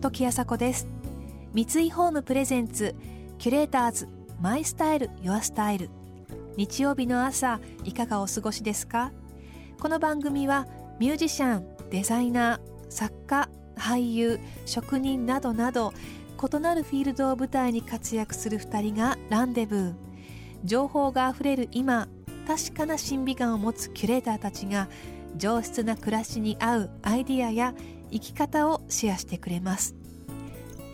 時あさこです。三井ホームプレゼンツキュレーターズマイスタイルユアスタイル。日曜日の朝いかがお過ごしですか？この番組はミュージシャンデザイナー作家俳優職人などなど異なるフィールドを舞台に活躍する2人がランデブー。情報があふれる今確かな審美眼を持つキュレーターたちが上質な暮らしに合うアイディアや生き方をシェアしてくれます。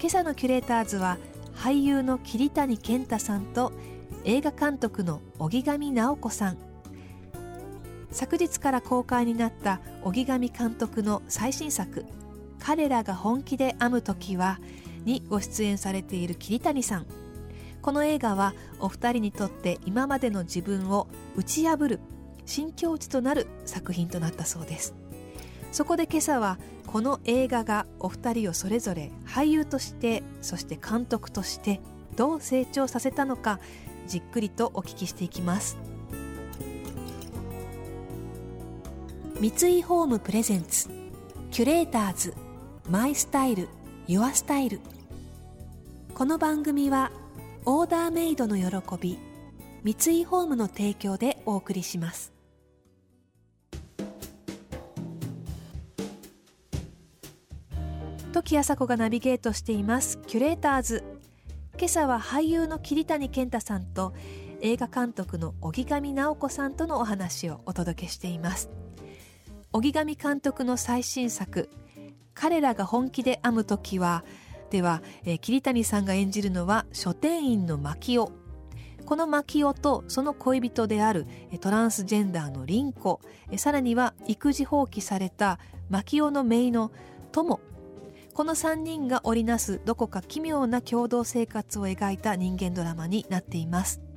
今朝のキュレーターズは俳優の桐谷健太さんと映画監督の荻上直子さん。昨日から公開になった荻上監督の最新作「彼らが本気で編む時は」にご出演されている桐谷さん。この映画はお二人にとって今までの自分を打ち破る新境地となる作品となったそうです。そこで今朝はこの映画がお二人をそれぞれ俳優としてそして監督としてどう成長させたのかじっくりとお聞きしていきます。三井ホームプレゼンツキュレーターズマイスタイルユアスタイル。この番組はオーダーメイドの喜び三井ホームの提供でお送りします。時あさこがナビゲートしています。キュレーターズ。今朝は俳優の桐谷健太さんと映画監督の荻上直子さんとのお話をお届けしています。荻上監督の最新作彼らが本気で編む時はでは、えー、桐谷さんが演じるのは書店員の牧雄。この牧雄とその恋人であるトランスジェンダーの凛子さらには育児放棄された牧雄の姪の友この3人が織りなすどこか奇妙な共同生活を描いた人間ドラマになっています。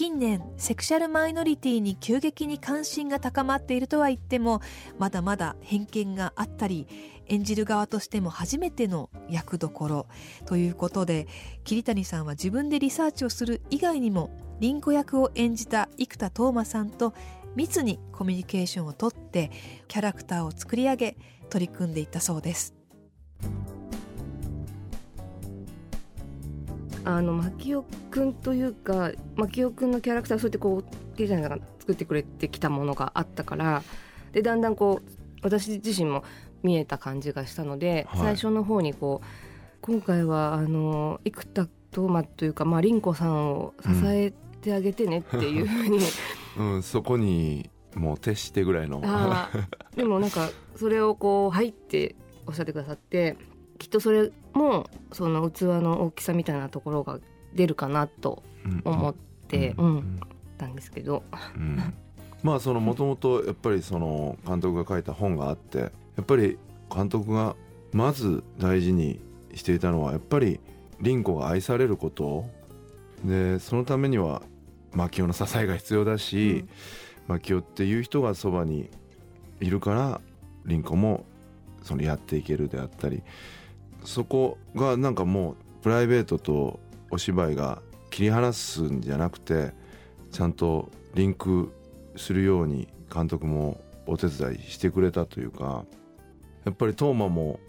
近年セクシャルマイノリティに急激に関心が高まっているとは言ってもまだまだ偏見があったり演じる側としても初めての役どころということで桐谷さんは自分でリサーチをする以外にも凛子役を演じた生田斗真さんと密にコミュニケーションをとってキャラクターを作り上げ取り組んでいったそうです。あの牧雄くんというか牧雄くんのキャラクターそうやってこう桐谷さんが作ってくれてきたものがあったからでだんだんこう私自身も見えた感じがしたので、はい、最初の方にこう今回はあの生田斗真というか、まあ、凛子さんを支えてあげてねっていうふうに、うん、うん、そこにもう徹してぐらいの。でもなんかそれをこう「はい」っておっしゃってくださってきっとそれもその器の大きさみたいなところが出るかなと思って、うん、うん。うん、たん。ですけど。うん。まあそのもともとやっぱりその監督が書いた本があってやっぱり監督がまず大事にしていたのはやっぱり凛子が愛されること。でそのためには牧雄の支えが必要だし、うん、牧雄っていう人がそばにいるから凛子もそのやっていけるであったりそこがなんかもうプライベートとお芝居が切り離すんじゃなくてちゃんとリンクするように監督もお手伝いしてくれたというかやっぱりトーマも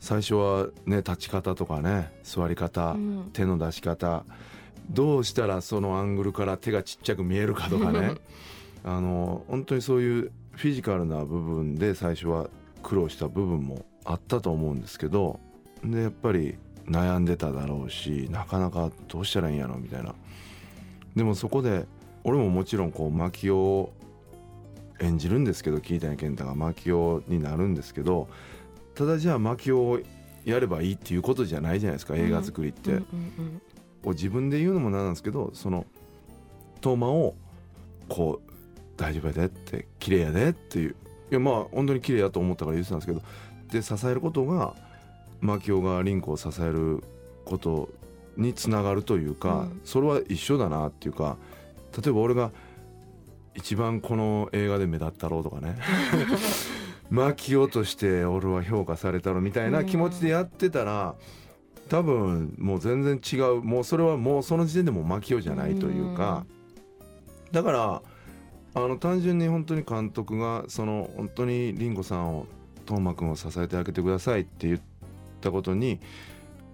最初はね立ち方とかね座り方、うん、手の出し方どうしたらそのアングルから手がちっちゃく見えるかとかね。あの本当にそういうフィジカルな部分で最初は苦労した部分もあったと思うんですけどでやっぱり悩んでただろうしなかなかどうしたらいいんやろみたいな。でもそこで俺ももちろんこう牧雄を演じるんですけど桐谷健太が牧雄になるんですけどただじゃあ牧雄をやればいいっていうことじゃないじゃないですか映画作りって。うんうんうんうん、自分で言うのもなんなんですけどそのトーマをこう大丈夫やでって綺麗やでっていう。いやまあ本当に綺麗やと思ったから言ってたんですけどで支えることが牧雄が凛子を支えることにつながるというか、うん、それは一緒だなっていうか例えば俺が一番この映画で目立ったろうとかね。牧雄として俺は評価されたろみたいな気持ちでやってたら多分もう全然違う。もうそれはもうその時点でも牧雄じゃないというか。だからあの単純に本当に監督がその本当に凛子さんを斗真君を支えてあげてくださいって言ったことに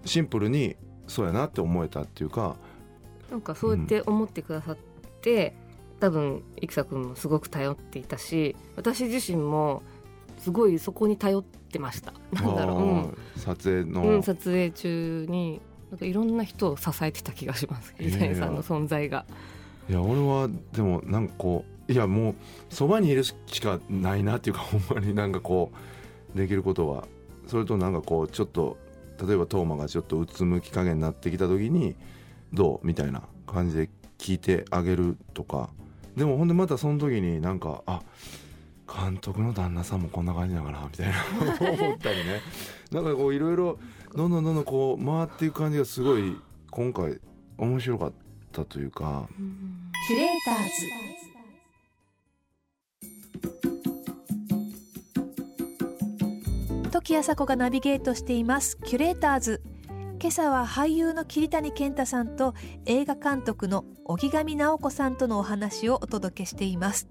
シンプルにそうやなって思えたっていうかなんかそうやって思ってくださって、多分生田君もすごく頼っていたし私自身もすごいそこに頼ってました。なんだろう、うん。撮影の、うん、撮影中になんかいろんな人を支えてた気がします。いやいや。桐谷さんの存在が。いや俺はでもなんかこういやもうそばにいるしかないなっていうかほんまになんかこうできることはそれとなんかこうちょっと例えばトーマがちょっとうつむき加減になってきた時にどうみたいな感じで聞いてあげるとか。でもほんでまたその時になんかあ監督の旦那さんもこんな感じだからみたいな。思ったりね。なんかこういろいろどんどんどんどんこう回っていく感じがすごい今回面白かったというか。キュレーターズ時あさこがナビゲートしています。キュレーターズ。今朝は俳優の桐谷健太さんと映画監督の荻上直子さんとのお話をお届けしています。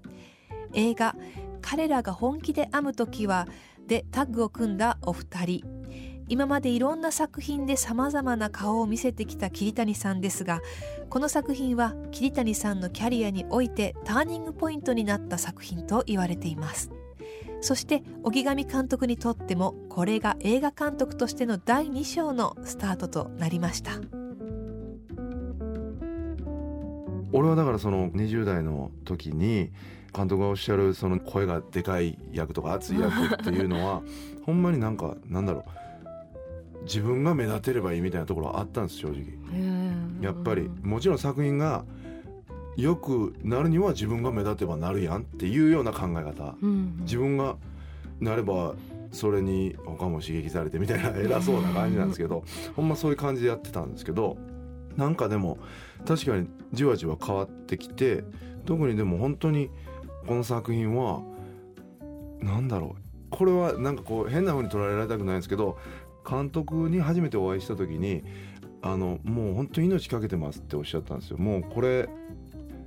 映画彼らが本気で編む時はでタッグを組んだお二人。今までいろんな作品でさまざまな顔を見せてきた桐谷さんですがこの作品は桐谷さんのキャリアにおいてターニングポイントになった作品と言われています。そして荻上監督にとってもこれが映画監督としての第2章のスタートとなりました。俺はだからその20代の時に監督がおっしゃるその声がでかい役とか熱い役っていうのは ほんまになんかなんだろう。自分が目立てればいいみたいなところはあったんです正直。やっぱりもちろん作品が良くなるには自分が目立てばなるやんっていうような考え方。自分がなればそれに他も刺激されてみたいな偉そうな感じなんですけどほんまそういう感じでやってたんですけどなんかでも確かにじわじわ変わってきて特にでも本当にこの作品はなんだろう。これはなんかこう変な風に捉えられたくないんですけど監督に初めてお会いした時にあのもう本当に命かけてますっておっしゃったんですよ。もうこれ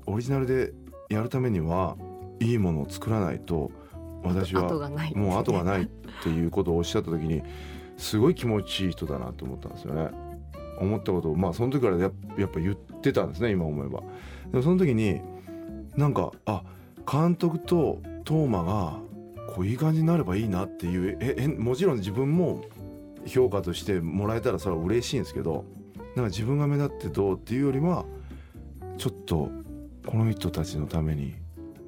オリジナルでやるためにはいいものを作らないと私はもう後がないっていうことをおっしゃった時にすごい気持ちいい人だなと思ったんですよね。思ったことをまあその時からやっやっぱ言ってたんですね今思えば。でもその時になんかあ監督とトーマがこういい感じになればいいなっていうええもちろん自分も評価としてもらえたらそれは嬉しいんですけどなんか自分が目立ってどうっていうよりはちょっとこの人たちのために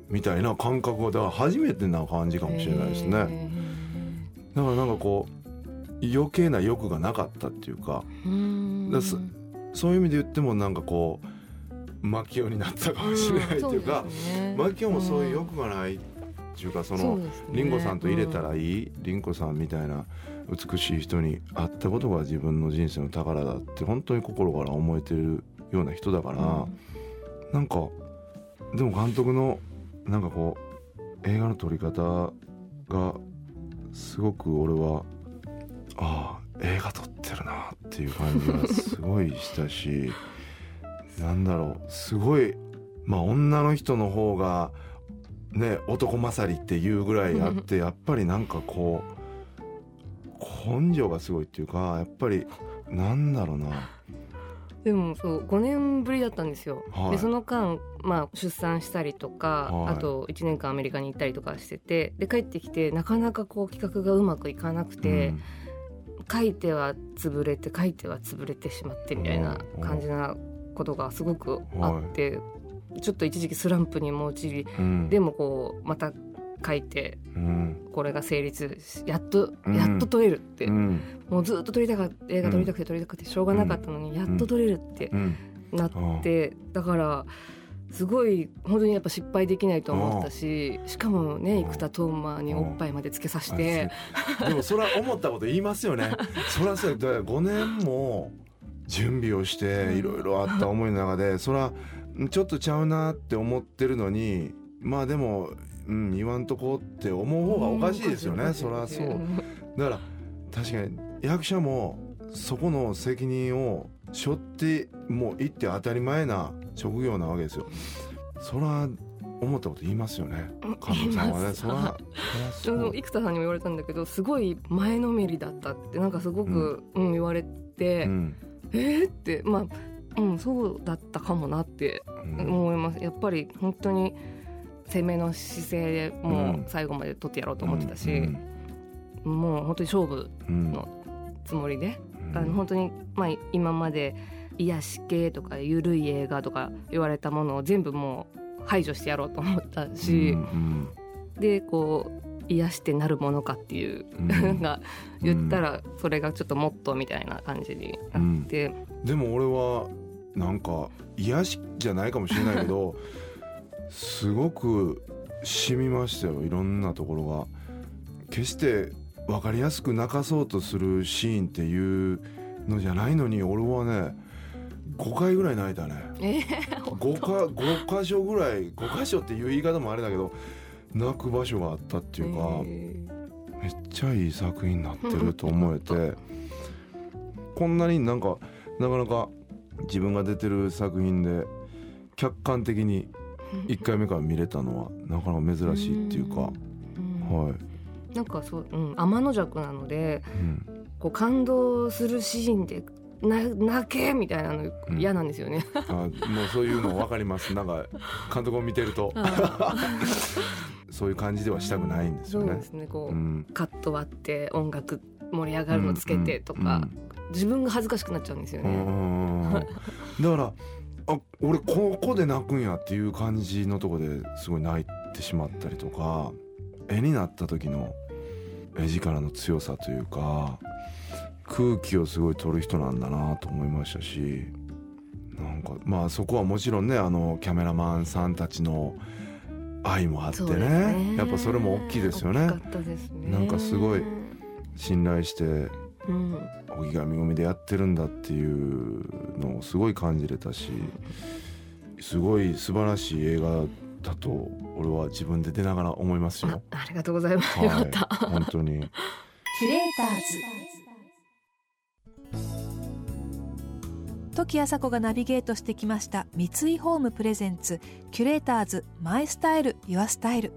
みたいな感覚がだから初めてな感じかもしれないですね。だからなんかこう余計な欲がなかったっていうかそういう意味で言ってもなんかこうマキオになったかもしれないっていうか、マキオもそういう欲がないっていうかそのリンゴさんと入れたらいい、リンゴさんみたいな美しい人に会ったことが自分の人生の宝だって本当に心から思えてるような人だから、なんかでも監督のなんかこう映画の撮り方がすごく俺はああ映画撮ってるなっていう感じがすごいしたし なんだろうすごいまあ女の人の方がね男勝りっていうぐらいあってやっぱりなんかこう根性がすごいっていうかやっぱりなんだろうなでもそう5年ぶりだったんですよ、はい。でその間、まあ、出産したりとか、はい。あと1年間アメリカに行ったりとかしててで帰ってきてなかなかこう企画がうまくいかなくて、書いては潰れて書いては潰れてしまってみたいな感じなことがすごくあって、ちょっと一時期スランプにも陥りうん、でもこうまた書いてうん。これが成立しやっとうん。やっと撮れるって、うん。もうずっと撮りたかった映画撮りたくて撮りたくてしょうがなかったのに、やっと撮れるってうん。なって、だからすごい本当にやっぱ失敗できないと思ったししかもね生田斗真におっぱいまでつけさせて。でもそれは思ったこと言いますよね。それはそうだから5年も準備をしていろいろあった思いの中でそれはちょっとちゃうなって思ってるのにまあでも、うん、言わんとこって思う方がおかしいですよね、それはそう。だから確かに役者もそこの責任を背負ってもういって当たり前な職業なわけですよ。それは思ったこと言いますよね。うん監督さんはねそらはそらそう。生田さんにも言われたんだけどすごい前のめりだったってなんかすごく、うん言われて、うん。えーってまあうんそうだったかもなってうん。思います。やっぱり本当に攻めの姿勢うもうん。最後まで取ってやろうと思ってたし、うん。もう本当に勝負うんのつもりで、うん。あの本当にまあ今まで癒し系とか緩い映画とか言われたものを全部もう排除してやろうと思ったし、うんでこう癒してなるものかっていううん。の が言ったらそれがちょっとモットーみたいな感じになって、でも俺はなんか癒しじゃないかもしれないけど すごく染みましたよいろんなところが。決して分かりやすく泣かそうとするシーンっていうのじゃないのに俺はね5回ぐらい泣いたね。え5か5箇所ぐらい5箇所っていう言い方もあれだけど泣く場所があったっていうか、えめっちゃいい作品になってると思えてこんなになんかなかなか自分が出てる作品で客観的に1回目から見れたのはなかなか珍しいっていうか、うん。はい、なんかそう、うん、天の弱なのでうん。こう感動するシーンでな泣けみたいなのうん。嫌なんですよね。あもうそういうの分かります。なんか監督を見てると。そういう感じではしたくないんですよね。そうで。すね。こう、うん。カット割って音楽盛り上がるのつけてとか、自分が恥ずかしくなっちゃうんですようんうね。んうん。だからあ俺ここで泣くんやっていう感じのとこですごい泣いてしまったりとか絵になった時の絵力の強さというか空気をすごい取る人なんだなと思いましたしなんかまあそこはもちろんねあのキャメラマンさんたちの愛もあってねねやっぱそれも大きいですよね大きかったですね。なんかすごい信頼してうん、荻上組でやってるんだっていうのをすごい感じれたしすごい素晴らしい映画だと俺は自分で出ながら思いますあよ。ありがとうございます。よかった。はい、本当にキュレーターズ時あさこがナビゲートしてきました三井ホームプレゼンツキュレーターズマイスタイルユアスタイル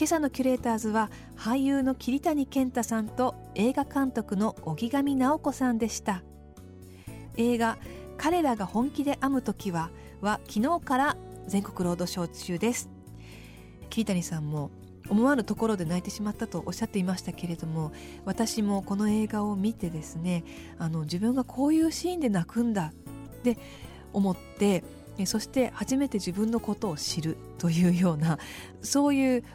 今朝のキュレーターズは俳優の桐谷健太さんと映画監督の荻上直子さんでした。映画彼らが本気で編む時はは昨日から全国ロードショー中です。桐谷さんも思わぬところで泣いてしまったとおっしゃっていましたけれども私もこの映画を見てですねあの自分がこういうシーンで泣くんだって思ってそして初めて自分のことを知るというような そういう己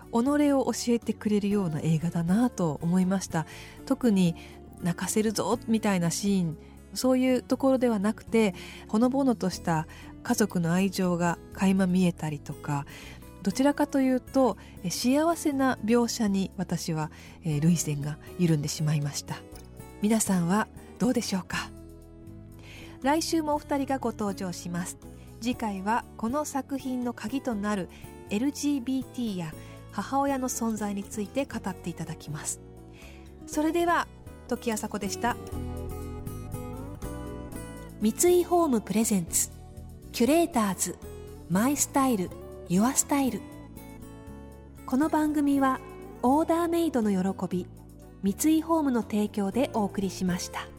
を教えてくれるような映画だなと思いました。特に泣かせるぞみたいなシーンそういうところではなくてほのぼのとした家族の愛情が垣間見えたりとかどちらかというと幸せな描写に私は、えー涙腺が緩んでしまいました。皆さんはどうでしょうか？来週もお二人がご登場します。次回はこの作品の鍵となる LGBT や母親の存在について語っていただきます。それでは時あさこでした。三井ホームプレゼンツキュレーターズマイスタイルユアスタイル。この番組はオーダーメイドの喜び三井ホームの提供でお送りしました。